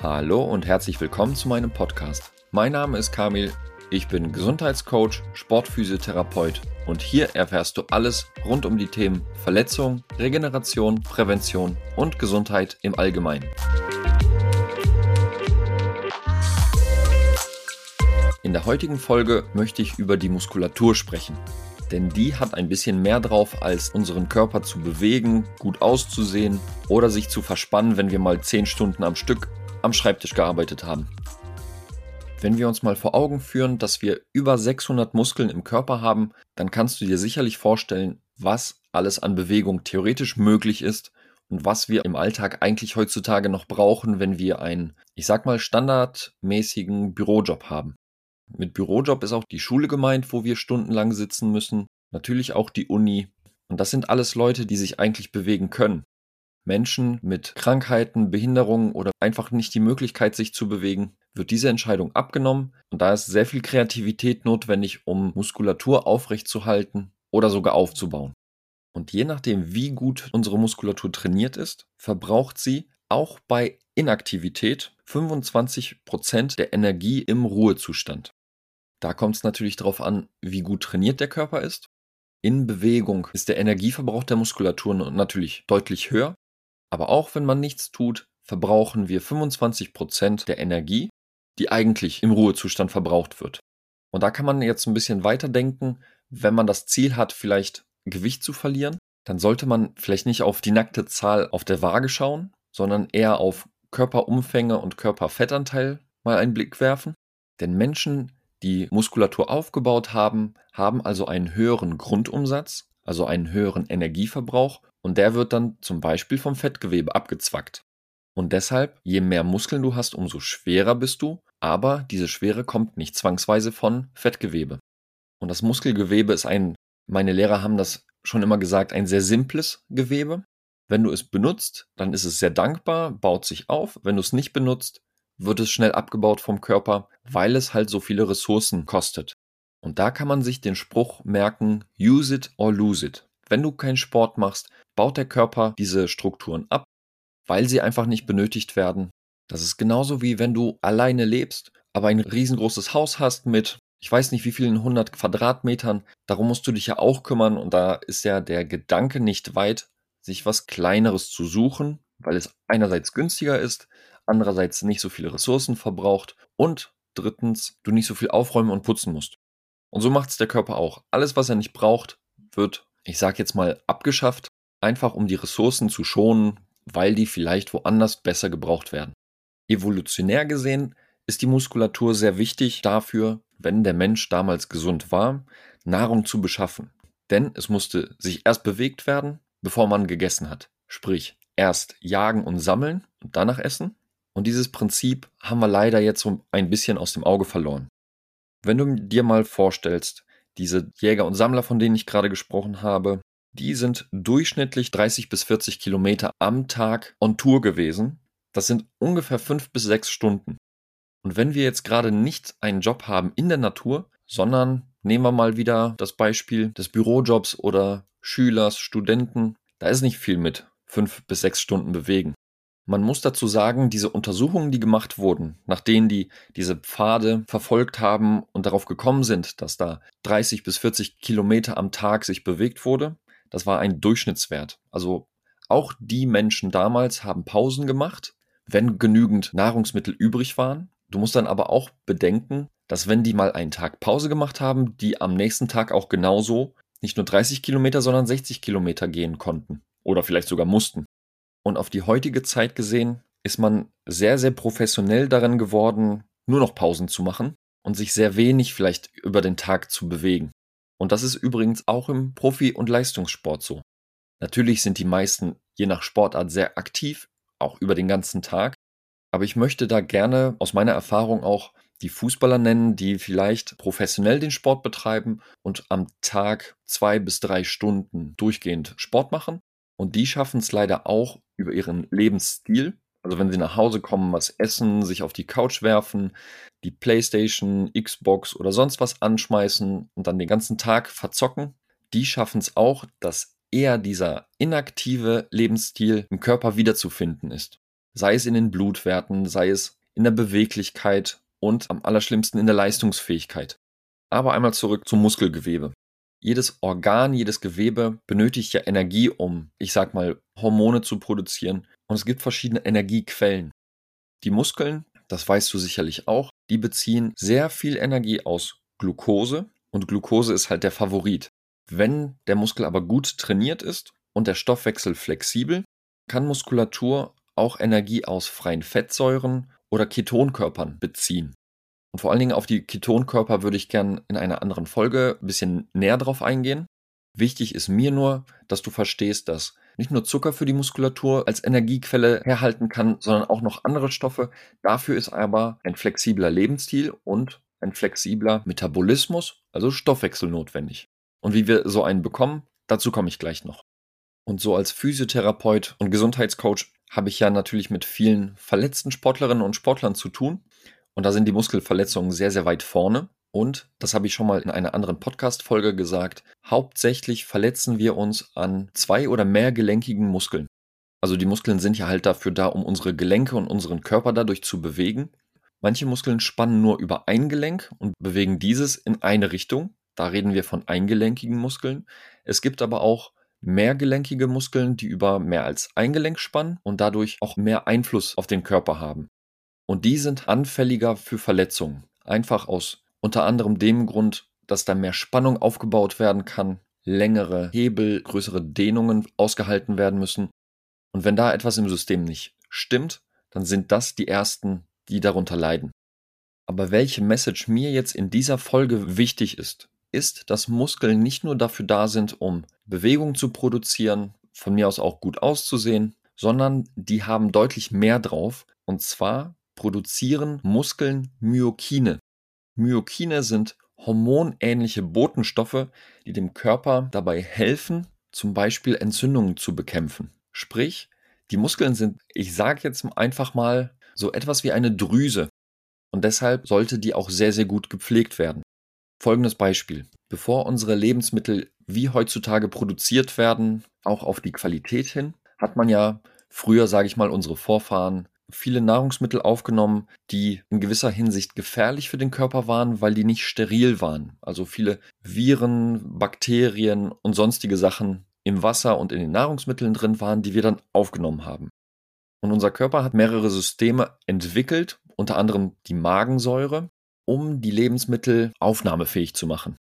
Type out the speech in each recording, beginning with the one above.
Hallo und herzlich willkommen zu meinem Podcast. Mein Name ist Kamil, ich bin Gesundheitscoach, Sportphysiotherapeut und hier erfährst du alles rund um die Themen Verletzung, Regeneration, Prävention und Gesundheit im Allgemeinen. In der heutigen Folge möchte ich über die Muskulatur sprechen. Denn die hat ein bisschen mehr drauf, als unseren Körper zu bewegen, gut auszusehen oder sich zu verspannen, wenn wir mal 10 Stunden am Stück am Schreibtisch gearbeitet haben. Wenn wir uns mal vor Augen führen, dass wir über 600 Muskeln im Körper haben, dann kannst du dir sicherlich vorstellen, was alles an Bewegung theoretisch möglich ist und was wir im Alltag eigentlich heutzutage noch brauchen, wenn wir einen, ich sag mal, standardmäßigen Bürojob haben. Mit Bürojob ist auch die Schule gemeint, wo wir stundenlang sitzen müssen, natürlich auch die Uni. Und das sind alles Leute, die sich eigentlich bewegen können. Menschen mit Krankheiten, Behinderungen oder einfach nicht die Möglichkeit, sich zu bewegen, wird diese Entscheidung abgenommen und da ist sehr viel Kreativität notwendig, um Muskulatur aufrechtzuerhalten oder sogar aufzubauen. Und je nachdem, wie gut unsere Muskulatur trainiert ist, verbraucht sie auch bei Inaktivität 25 Prozent der Energie im Ruhezustand. Da kommt es natürlich darauf an, wie gut trainiert der Körper ist. In Bewegung ist der Energieverbrauch der Muskulatur natürlich deutlich höher aber auch wenn man nichts tut, verbrauchen wir 25 Prozent der Energie, die eigentlich im Ruhezustand verbraucht wird. Und da kann man jetzt ein bisschen weiterdenken, wenn man das Ziel hat, vielleicht Gewicht zu verlieren, dann sollte man vielleicht nicht auf die nackte Zahl auf der Waage schauen, sondern eher auf Körperumfänge und Körperfettanteil mal einen Blick werfen. Denn Menschen, die Muskulatur aufgebaut haben, haben also einen höheren Grundumsatz, also einen höheren Energieverbrauch und der wird dann zum Beispiel vom Fettgewebe abgezwackt. Und deshalb, je mehr Muskeln du hast, umso schwerer bist du, aber diese Schwere kommt nicht zwangsweise von Fettgewebe. Und das Muskelgewebe ist ein, meine Lehrer haben das schon immer gesagt, ein sehr simples Gewebe. Wenn du es benutzt, dann ist es sehr dankbar, baut sich auf. Wenn du es nicht benutzt, wird es schnell abgebaut vom Körper, weil es halt so viele Ressourcen kostet. Und da kann man sich den Spruch merken, use it or lose it. Wenn du keinen Sport machst, baut der Körper diese Strukturen ab, weil sie einfach nicht benötigt werden. Das ist genauso wie wenn du alleine lebst, aber ein riesengroßes Haus hast mit, ich weiß nicht wie vielen hundert Quadratmetern. Darum musst du dich ja auch kümmern und da ist ja der Gedanke nicht weit, sich was Kleineres zu suchen, weil es einerseits günstiger ist, andererseits nicht so viele Ressourcen verbraucht und drittens du nicht so viel aufräumen und putzen musst. Und so macht es der Körper auch. Alles, was er nicht braucht, wird ich sage jetzt mal, abgeschafft, einfach um die Ressourcen zu schonen, weil die vielleicht woanders besser gebraucht werden. Evolutionär gesehen ist die Muskulatur sehr wichtig dafür, wenn der Mensch damals gesund war, Nahrung zu beschaffen. Denn es musste sich erst bewegt werden, bevor man gegessen hat. Sprich, erst jagen und sammeln und danach essen. Und dieses Prinzip haben wir leider jetzt so ein bisschen aus dem Auge verloren. Wenn du dir mal vorstellst, diese Jäger und Sammler, von denen ich gerade gesprochen habe, die sind durchschnittlich 30 bis 40 Kilometer am Tag on Tour gewesen. Das sind ungefähr fünf bis sechs Stunden. Und wenn wir jetzt gerade nicht einen Job haben in der Natur, sondern nehmen wir mal wieder das Beispiel des Bürojobs oder Schülers, Studenten, da ist nicht viel mit fünf bis sechs Stunden bewegen. Man muss dazu sagen, diese Untersuchungen, die gemacht wurden, nach denen die diese Pfade verfolgt haben und darauf gekommen sind, dass da 30 bis 40 Kilometer am Tag sich bewegt wurde, das war ein Durchschnittswert. Also auch die Menschen damals haben Pausen gemacht, wenn genügend Nahrungsmittel übrig waren. Du musst dann aber auch bedenken, dass wenn die mal einen Tag Pause gemacht haben, die am nächsten Tag auch genauso nicht nur 30 Kilometer, sondern 60 Kilometer gehen konnten oder vielleicht sogar mussten. Und auf die heutige Zeit gesehen ist man sehr, sehr professionell darin geworden, nur noch Pausen zu machen und sich sehr wenig vielleicht über den Tag zu bewegen. Und das ist übrigens auch im Profi- und Leistungssport so. Natürlich sind die meisten je nach Sportart sehr aktiv, auch über den ganzen Tag. Aber ich möchte da gerne aus meiner Erfahrung auch die Fußballer nennen, die vielleicht professionell den Sport betreiben und am Tag zwei bis drei Stunden durchgehend Sport machen. Und die schaffen es leider auch über ihren Lebensstil. Also wenn sie nach Hause kommen, was essen, sich auf die Couch werfen, die Playstation, Xbox oder sonst was anschmeißen und dann den ganzen Tag verzocken, die schaffen es auch, dass eher dieser inaktive Lebensstil im Körper wiederzufinden ist. sei es in den Blutwerten, sei es in der Beweglichkeit und am allerschlimmsten in der Leistungsfähigkeit. Aber einmal zurück zum Muskelgewebe. Jedes Organ, jedes Gewebe benötigt ja Energie, um, ich sag mal, Hormone zu produzieren. Und es gibt verschiedene Energiequellen. Die Muskeln, das weißt du sicherlich auch, die beziehen sehr viel Energie aus Glucose und Glucose ist halt der Favorit. Wenn der Muskel aber gut trainiert ist und der Stoffwechsel flexibel, kann Muskulatur auch Energie aus freien Fettsäuren oder Ketonkörpern beziehen. Und vor allen Dingen auf die Ketonkörper würde ich gern in einer anderen Folge ein bisschen näher drauf eingehen. Wichtig ist mir nur, dass du verstehst, dass nicht nur Zucker für die Muskulatur als Energiequelle herhalten kann, sondern auch noch andere Stoffe. Dafür ist aber ein flexibler Lebensstil und ein flexibler Metabolismus, also Stoffwechsel notwendig. Und wie wir so einen bekommen, dazu komme ich gleich noch. Und so als Physiotherapeut und Gesundheitscoach habe ich ja natürlich mit vielen verletzten Sportlerinnen und Sportlern zu tun. Und da sind die Muskelverletzungen sehr, sehr weit vorne. Und, das habe ich schon mal in einer anderen Podcast-Folge gesagt, hauptsächlich verletzen wir uns an zwei oder mehr gelenkigen Muskeln. Also die Muskeln sind ja halt dafür da, um unsere Gelenke und unseren Körper dadurch zu bewegen. Manche Muskeln spannen nur über ein Gelenk und bewegen dieses in eine Richtung. Da reden wir von eingelenkigen Muskeln. Es gibt aber auch mehrgelenkige Muskeln, die über mehr als ein Gelenk spannen und dadurch auch mehr Einfluss auf den Körper haben. Und die sind anfälliger für Verletzungen. Einfach aus unter anderem dem Grund, dass da mehr Spannung aufgebaut werden kann, längere Hebel, größere Dehnungen ausgehalten werden müssen. Und wenn da etwas im System nicht stimmt, dann sind das die ersten, die darunter leiden. Aber welche Message mir jetzt in dieser Folge wichtig ist, ist, dass Muskeln nicht nur dafür da sind, um Bewegung zu produzieren, von mir aus auch gut auszusehen, sondern die haben deutlich mehr drauf. Und zwar produzieren Muskeln Myokine. Myokine sind hormonähnliche Botenstoffe, die dem Körper dabei helfen, zum Beispiel Entzündungen zu bekämpfen. Sprich, die Muskeln sind, ich sage jetzt einfach mal, so etwas wie eine Drüse. Und deshalb sollte die auch sehr, sehr gut gepflegt werden. Folgendes Beispiel. Bevor unsere Lebensmittel wie heutzutage produziert werden, auch auf die Qualität hin, hat man ja früher, sage ich mal, unsere Vorfahren viele Nahrungsmittel aufgenommen, die in gewisser Hinsicht gefährlich für den Körper waren, weil die nicht steril waren. Also viele Viren, Bakterien und sonstige Sachen im Wasser und in den Nahrungsmitteln drin waren, die wir dann aufgenommen haben. Und unser Körper hat mehrere Systeme entwickelt, unter anderem die Magensäure, um die Lebensmittel aufnahmefähig zu machen.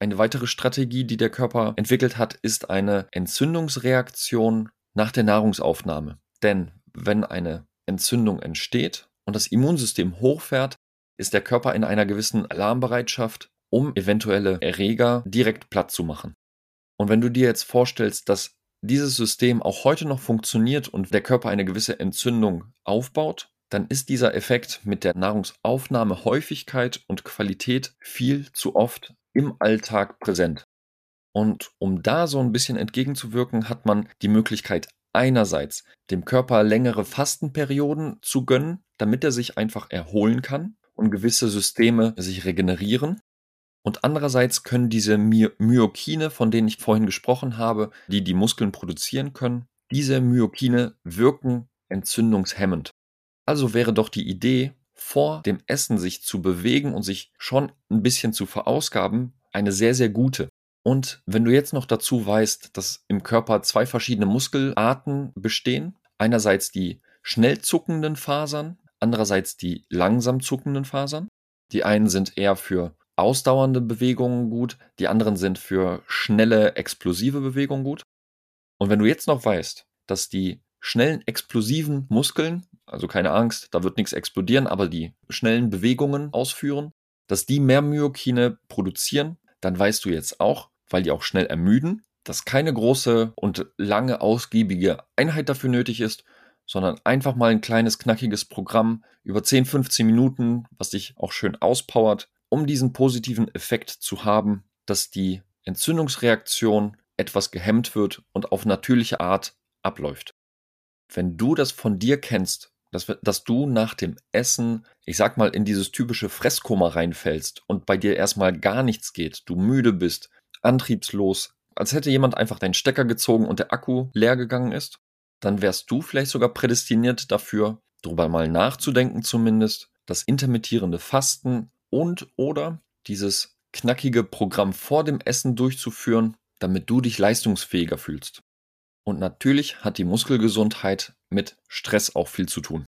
Eine weitere Strategie, die der Körper entwickelt hat, ist eine Entzündungsreaktion nach der Nahrungsaufnahme. Denn wenn eine Entzündung entsteht und das Immunsystem hochfährt, ist der Körper in einer gewissen Alarmbereitschaft, um eventuelle Erreger direkt platt zu machen. Und wenn du dir jetzt vorstellst, dass dieses System auch heute noch funktioniert und der Körper eine gewisse Entzündung aufbaut, dann ist dieser Effekt mit der Nahrungsaufnahme Häufigkeit und Qualität viel zu oft im Alltag präsent. Und um da so ein bisschen entgegenzuwirken, hat man die Möglichkeit einerseits dem Körper längere Fastenperioden zu gönnen, damit er sich einfach erholen kann und gewisse Systeme sich regenerieren. Und andererseits können diese My Myokine, von denen ich vorhin gesprochen habe, die die Muskeln produzieren können, diese Myokine wirken entzündungshemmend. Also wäre doch die Idee, vor dem Essen sich zu bewegen und sich schon ein bisschen zu verausgaben, eine sehr, sehr gute. Und wenn du jetzt noch dazu weißt, dass im Körper zwei verschiedene Muskelarten bestehen, einerseits die schnell zuckenden Fasern, andererseits die langsam zuckenden Fasern. Die einen sind eher für ausdauernde Bewegungen gut, die anderen sind für schnelle, explosive Bewegungen gut. Und wenn du jetzt noch weißt, dass die schnellen, explosiven Muskeln, also keine Angst, da wird nichts explodieren, aber die schnellen Bewegungen ausführen, dass die mehr Myokine produzieren, dann weißt du jetzt auch, weil die auch schnell ermüden, dass keine große und lange ausgiebige Einheit dafür nötig ist, sondern einfach mal ein kleines knackiges Programm über 10, 15 Minuten, was dich auch schön auspowert, um diesen positiven Effekt zu haben, dass die Entzündungsreaktion etwas gehemmt wird und auf natürliche Art abläuft. Wenn du das von dir kennst, dass, dass du nach dem Essen, ich sag mal, in dieses typische Fresskoma reinfällst und bei dir erstmal gar nichts geht, du müde bist, antriebslos, als hätte jemand einfach deinen Stecker gezogen und der Akku leer gegangen ist, dann wärst du vielleicht sogar prädestiniert dafür, darüber mal nachzudenken zumindest, das intermittierende Fasten und oder dieses knackige Programm vor dem Essen durchzuführen, damit du dich leistungsfähiger fühlst. Und natürlich hat die Muskelgesundheit mit Stress auch viel zu tun.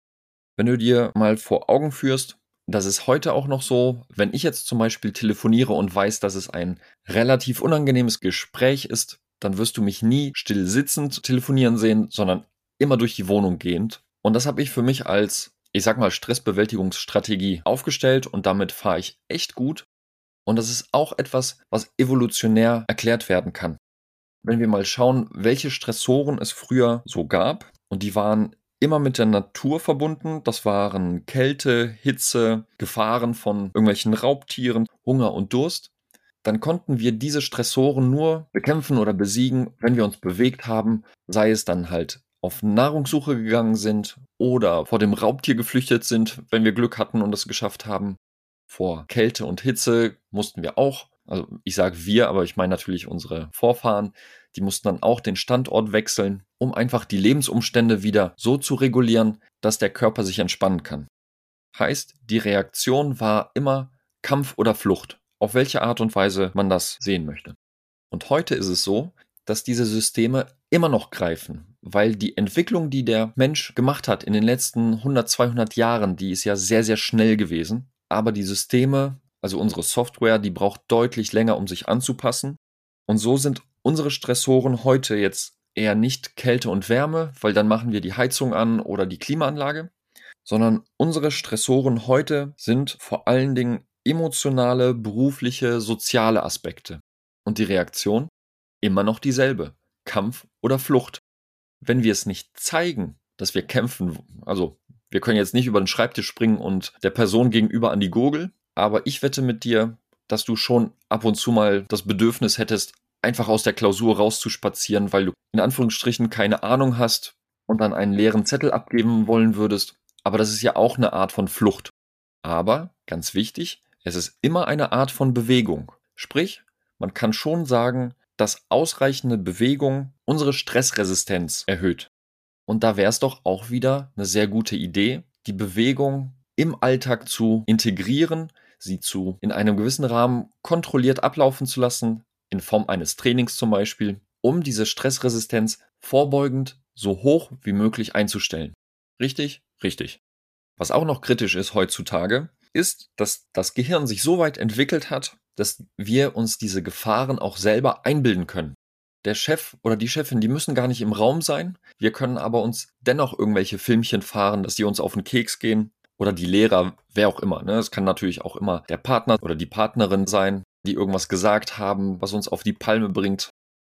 Wenn du dir mal vor Augen führst, das ist heute auch noch so, wenn ich jetzt zum Beispiel telefoniere und weiß, dass es ein relativ unangenehmes Gespräch ist, dann wirst du mich nie still sitzend telefonieren sehen, sondern immer durch die Wohnung gehend. Und das habe ich für mich als, ich sag mal, Stressbewältigungsstrategie aufgestellt und damit fahre ich echt gut. Und das ist auch etwas, was evolutionär erklärt werden kann. Wenn wir mal schauen, welche Stressoren es früher so gab, und die waren immer mit der Natur verbunden. Das waren Kälte, Hitze, Gefahren von irgendwelchen Raubtieren, Hunger und Durst. Dann konnten wir diese Stressoren nur bekämpfen oder besiegen, wenn wir uns bewegt haben, sei es dann halt auf Nahrungssuche gegangen sind oder vor dem Raubtier geflüchtet sind, wenn wir Glück hatten und es geschafft haben. Vor Kälte und Hitze mussten wir auch, also ich sage wir, aber ich meine natürlich unsere Vorfahren, die mussten dann auch den Standort wechseln, um einfach die Lebensumstände wieder so zu regulieren, dass der Körper sich entspannen kann. Heißt, die Reaktion war immer Kampf oder Flucht, auf welche Art und Weise man das sehen möchte. Und heute ist es so, dass diese Systeme immer noch greifen, weil die Entwicklung, die der Mensch gemacht hat in den letzten 100, 200 Jahren, die ist ja sehr, sehr schnell gewesen. Aber die Systeme, also unsere Software, die braucht deutlich länger, um sich anzupassen. Und so sind unsere Stressoren heute jetzt eher nicht Kälte und Wärme, weil dann machen wir die Heizung an oder die Klimaanlage, sondern unsere Stressoren heute sind vor allen Dingen emotionale, berufliche, soziale Aspekte. Und die Reaktion? Immer noch dieselbe. Kampf oder Flucht. Wenn wir es nicht zeigen, dass wir kämpfen, also wir können jetzt nicht über den Schreibtisch springen und der Person gegenüber an die Gurgel, aber ich wette mit dir, dass du schon ab und zu mal das Bedürfnis hättest, einfach aus der Klausur rauszuspazieren, weil du in Anführungsstrichen keine Ahnung hast und dann einen leeren Zettel abgeben wollen würdest. Aber das ist ja auch eine Art von Flucht. Aber, ganz wichtig, es ist immer eine Art von Bewegung. Sprich, man kann schon sagen, dass ausreichende Bewegung unsere Stressresistenz erhöht. Und da wäre es doch auch wieder eine sehr gute Idee, die Bewegung im Alltag zu integrieren, sie zu in einem gewissen Rahmen kontrolliert ablaufen zu lassen, in Form eines Trainings zum Beispiel, um diese Stressresistenz vorbeugend so hoch wie möglich einzustellen. Richtig? Richtig. Was auch noch kritisch ist heutzutage, ist, dass das Gehirn sich so weit entwickelt hat, dass wir uns diese Gefahren auch selber einbilden können. Der Chef oder die Chefin, die müssen gar nicht im Raum sein. Wir können aber uns dennoch irgendwelche Filmchen fahren, dass sie uns auf den Keks gehen. Oder die Lehrer, wer auch immer. Ne? Es kann natürlich auch immer der Partner oder die Partnerin sein die irgendwas gesagt haben, was uns auf die Palme bringt.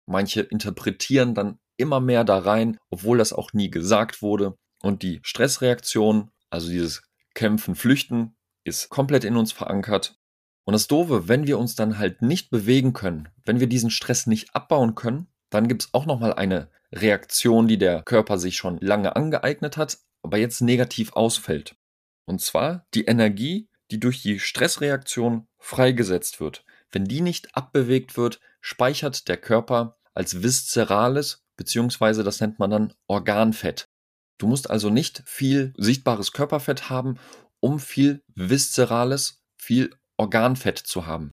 Manche interpretieren dann immer mehr da rein, obwohl das auch nie gesagt wurde. Und die Stressreaktion, also dieses Kämpfen, Flüchten, ist komplett in uns verankert. Und das Doofe, wenn wir uns dann halt nicht bewegen können, wenn wir diesen Stress nicht abbauen können, dann gibt es auch nochmal eine Reaktion, die der Körper sich schon lange angeeignet hat, aber jetzt negativ ausfällt. Und zwar die Energie, die durch die Stressreaktion freigesetzt wird. Wenn die nicht abbewegt wird, speichert der Körper als viszerales, beziehungsweise das nennt man dann Organfett. Du musst also nicht viel sichtbares Körperfett haben, um viel viszerales, viel Organfett zu haben.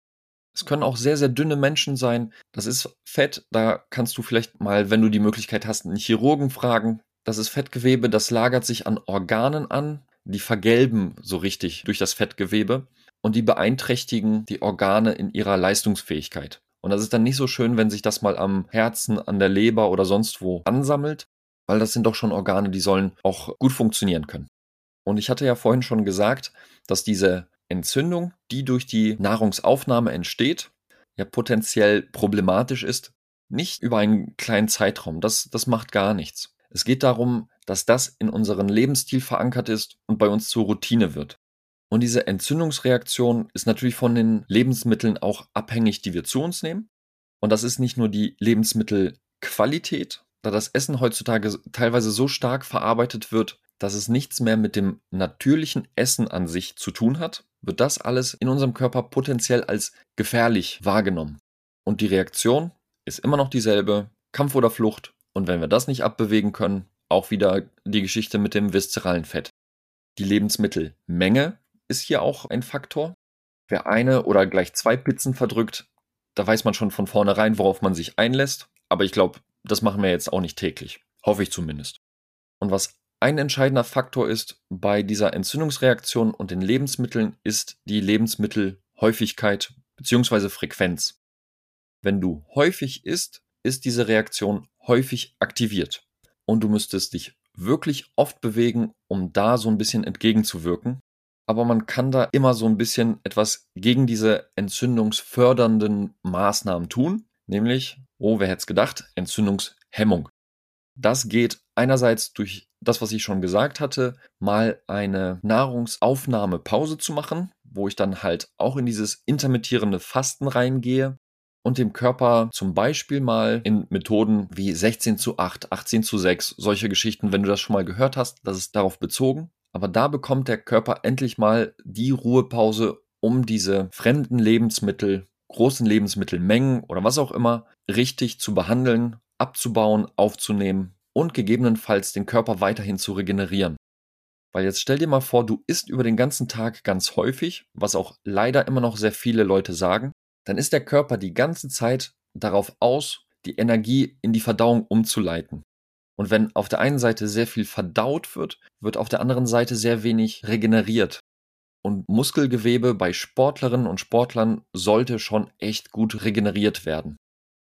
Es können auch sehr, sehr dünne Menschen sein. Das ist Fett, da kannst du vielleicht mal, wenn du die Möglichkeit hast, einen Chirurgen fragen. Das ist Fettgewebe, das lagert sich an Organen an, die vergelben so richtig durch das Fettgewebe und die beeinträchtigen die Organe in ihrer Leistungsfähigkeit. Und das ist dann nicht so schön, wenn sich das mal am Herzen, an der Leber oder sonst wo ansammelt, weil das sind doch schon Organe, die sollen auch gut funktionieren können. Und ich hatte ja vorhin schon gesagt, dass diese Entzündung, die durch die Nahrungsaufnahme entsteht, ja potenziell problematisch ist, nicht über einen kleinen Zeitraum. Das, das macht gar nichts. Es geht darum, dass das in unseren Lebensstil verankert ist und bei uns zur Routine wird. Und diese Entzündungsreaktion ist natürlich von den Lebensmitteln auch abhängig, die wir zu uns nehmen. Und das ist nicht nur die Lebensmittelqualität, da das Essen heutzutage teilweise so stark verarbeitet wird, dass es nichts mehr mit dem natürlichen Essen an sich zu tun hat, wird das alles in unserem Körper potenziell als gefährlich wahrgenommen. Und die Reaktion ist immer noch dieselbe, Kampf oder Flucht. Und wenn wir das nicht abbewegen können, auch wieder die Geschichte mit dem viszeralen Fett. Die Lebensmittelmenge ist hier auch ein Faktor. Wer eine oder gleich zwei Pizzen verdrückt, da weiß man schon von vornherein, worauf man sich einlässt. Aber ich glaube, das machen wir jetzt auch nicht täglich. Hoffe ich zumindest. Und was ein entscheidender Faktor ist bei dieser Entzündungsreaktion und den Lebensmitteln, ist die Lebensmittelhäufigkeit bzw. Frequenz. Wenn du häufig isst, ist diese Reaktion häufig aktiviert. Und du müsstest dich wirklich oft bewegen, um da so ein bisschen entgegenzuwirken. Aber man kann da immer so ein bisschen etwas gegen diese entzündungsfördernden Maßnahmen tun, nämlich, oh, wer hätte es gedacht, Entzündungshemmung. Das geht einerseits durch das, was ich schon gesagt hatte, mal eine Nahrungsaufnahmepause zu machen, wo ich dann halt auch in dieses intermittierende Fasten reingehe und dem Körper zum Beispiel mal in Methoden wie 16 zu 8, 18 zu 6, solche Geschichten, wenn du das schon mal gehört hast, das ist darauf bezogen. Aber da bekommt der Körper endlich mal die Ruhepause, um diese fremden Lebensmittel, großen Lebensmittelmengen oder was auch immer richtig zu behandeln, abzubauen, aufzunehmen und gegebenenfalls den Körper weiterhin zu regenerieren. Weil jetzt stell dir mal vor, du isst über den ganzen Tag ganz häufig, was auch leider immer noch sehr viele Leute sagen, dann ist der Körper die ganze Zeit darauf aus, die Energie in die Verdauung umzuleiten. Und wenn auf der einen Seite sehr viel verdaut wird, wird auf der anderen Seite sehr wenig regeneriert. Und Muskelgewebe bei Sportlerinnen und Sportlern sollte schon echt gut regeneriert werden.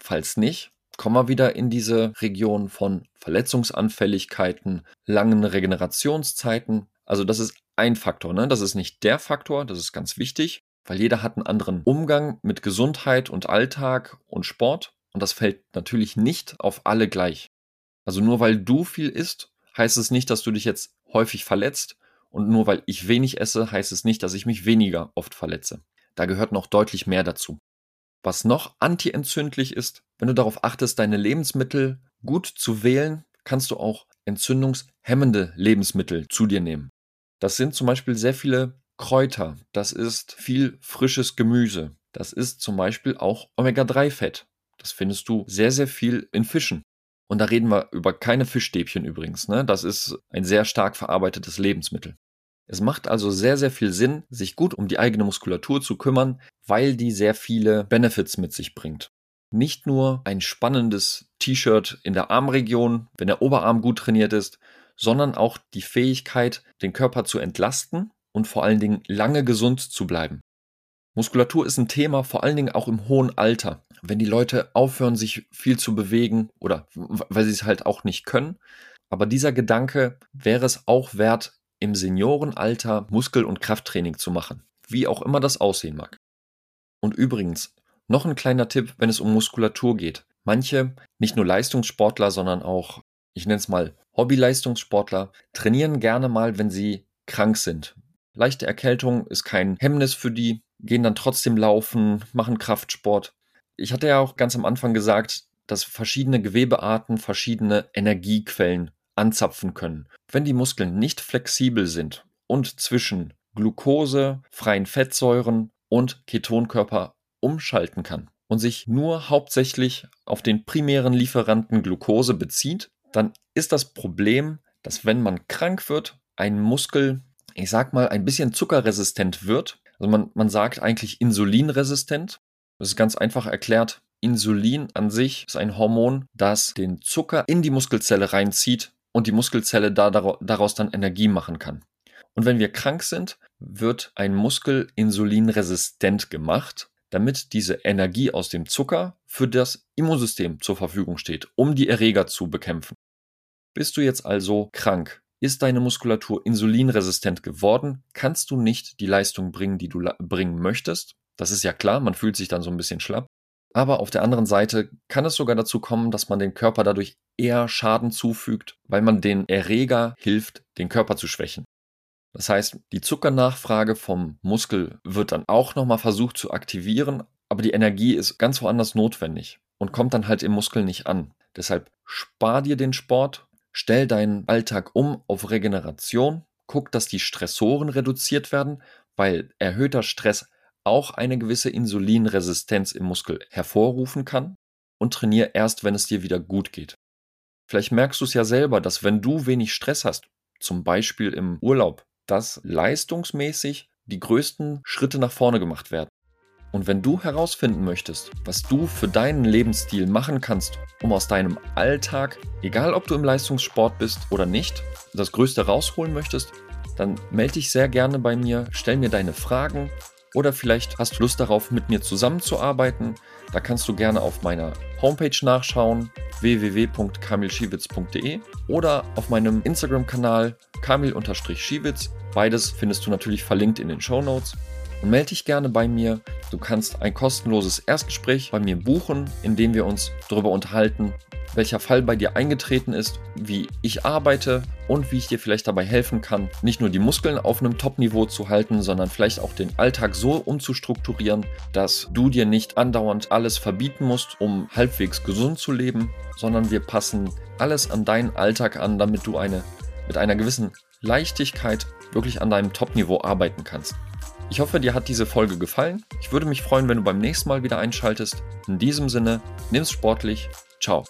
Falls nicht, kommen wir wieder in diese Region von Verletzungsanfälligkeiten, langen Regenerationszeiten. Also das ist ein Faktor, ne? Das ist nicht der Faktor, das ist ganz wichtig, weil jeder hat einen anderen Umgang mit Gesundheit und Alltag und Sport und das fällt natürlich nicht auf alle gleich. Also nur weil du viel isst, heißt es nicht, dass du dich jetzt häufig verletzt und nur weil ich wenig esse, heißt es nicht, dass ich mich weniger oft verletze. Da gehört noch deutlich mehr dazu. Was noch antientzündlich ist, wenn du darauf achtest, deine Lebensmittel gut zu wählen, kannst du auch entzündungshemmende Lebensmittel zu dir nehmen. Das sind zum Beispiel sehr viele Kräuter, das ist viel frisches Gemüse, das ist zum Beispiel auch Omega-3-Fett. Das findest du sehr, sehr viel in Fischen. Und da reden wir über keine Fischstäbchen übrigens. Ne? Das ist ein sehr stark verarbeitetes Lebensmittel. Es macht also sehr, sehr viel Sinn, sich gut um die eigene Muskulatur zu kümmern, weil die sehr viele Benefits mit sich bringt. Nicht nur ein spannendes T-Shirt in der Armregion, wenn der Oberarm gut trainiert ist, sondern auch die Fähigkeit, den Körper zu entlasten und vor allen Dingen lange gesund zu bleiben. Muskulatur ist ein Thema, vor allen Dingen auch im hohen Alter. Wenn die Leute aufhören, sich viel zu bewegen oder weil sie es halt auch nicht können. Aber dieser Gedanke wäre es auch wert, im Seniorenalter Muskel- und Krafttraining zu machen, wie auch immer das aussehen mag. Und übrigens, noch ein kleiner Tipp, wenn es um Muskulatur geht. Manche, nicht nur Leistungssportler, sondern auch, ich nenne es mal Hobbyleistungssportler, trainieren gerne mal, wenn sie krank sind. Leichte Erkältung ist kein Hemmnis für die, gehen dann trotzdem laufen, machen Kraftsport. Ich hatte ja auch ganz am Anfang gesagt, dass verschiedene Gewebearten verschiedene Energiequellen anzapfen können. Wenn die Muskeln nicht flexibel sind und zwischen Glucose, freien Fettsäuren und Ketonkörper umschalten kann und sich nur hauptsächlich auf den primären Lieferanten Glucose bezieht, dann ist das Problem, dass wenn man krank wird, ein Muskel, ich sag mal, ein bisschen zuckerresistent wird. Also man, man sagt eigentlich insulinresistent. Das ist ganz einfach erklärt. Insulin an sich ist ein Hormon, das den Zucker in die Muskelzelle reinzieht und die Muskelzelle da, daraus dann Energie machen kann. Und wenn wir krank sind, wird ein Muskel insulinresistent gemacht, damit diese Energie aus dem Zucker für das Immunsystem zur Verfügung steht, um die Erreger zu bekämpfen. Bist du jetzt also krank, ist deine Muskulatur insulinresistent geworden, kannst du nicht die Leistung bringen, die du bringen möchtest. Das ist ja klar, man fühlt sich dann so ein bisschen schlapp. Aber auf der anderen Seite kann es sogar dazu kommen, dass man den Körper dadurch eher Schaden zufügt, weil man den Erreger hilft, den Körper zu schwächen. Das heißt, die Zuckernachfrage vom Muskel wird dann auch nochmal versucht zu aktivieren, aber die Energie ist ganz woanders notwendig und kommt dann halt im Muskel nicht an. Deshalb spar dir den Sport, stell deinen Alltag um auf Regeneration, guck, dass die Stressoren reduziert werden, weil erhöhter Stress auch eine gewisse Insulinresistenz im Muskel hervorrufen kann und trainiere erst, wenn es dir wieder gut geht. Vielleicht merkst du es ja selber, dass wenn du wenig Stress hast, zum Beispiel im Urlaub, dass leistungsmäßig die größten Schritte nach vorne gemacht werden. Und wenn du herausfinden möchtest, was du für deinen Lebensstil machen kannst, um aus deinem Alltag, egal ob du im Leistungssport bist oder nicht, das Größte rausholen möchtest, dann melde dich sehr gerne bei mir, stell mir deine Fragen oder vielleicht hast du Lust darauf, mit mir zusammenzuarbeiten. Da kannst du gerne auf meiner Homepage nachschauen, www.kamilschiewitz.de oder auf meinem Instagram-Kanal kamil-schiewitz. Beides findest du natürlich verlinkt in den Show Notes und melde dich gerne bei mir. Du kannst ein kostenloses Erstgespräch bei mir buchen, in dem wir uns darüber unterhalten, welcher Fall bei dir eingetreten ist, wie ich arbeite und wie ich dir vielleicht dabei helfen kann, nicht nur die Muskeln auf einem Top-Niveau zu halten, sondern vielleicht auch den Alltag so umzustrukturieren, dass du dir nicht andauernd alles verbieten musst, um halbwegs gesund zu leben, sondern wir passen alles an deinen Alltag an, damit du eine mit einer gewissen Leichtigkeit wirklich an deinem Top-Niveau arbeiten kannst. Ich hoffe, dir hat diese Folge gefallen. Ich würde mich freuen, wenn du beim nächsten Mal wieder einschaltest. In diesem Sinne, nimm's sportlich. Ciao.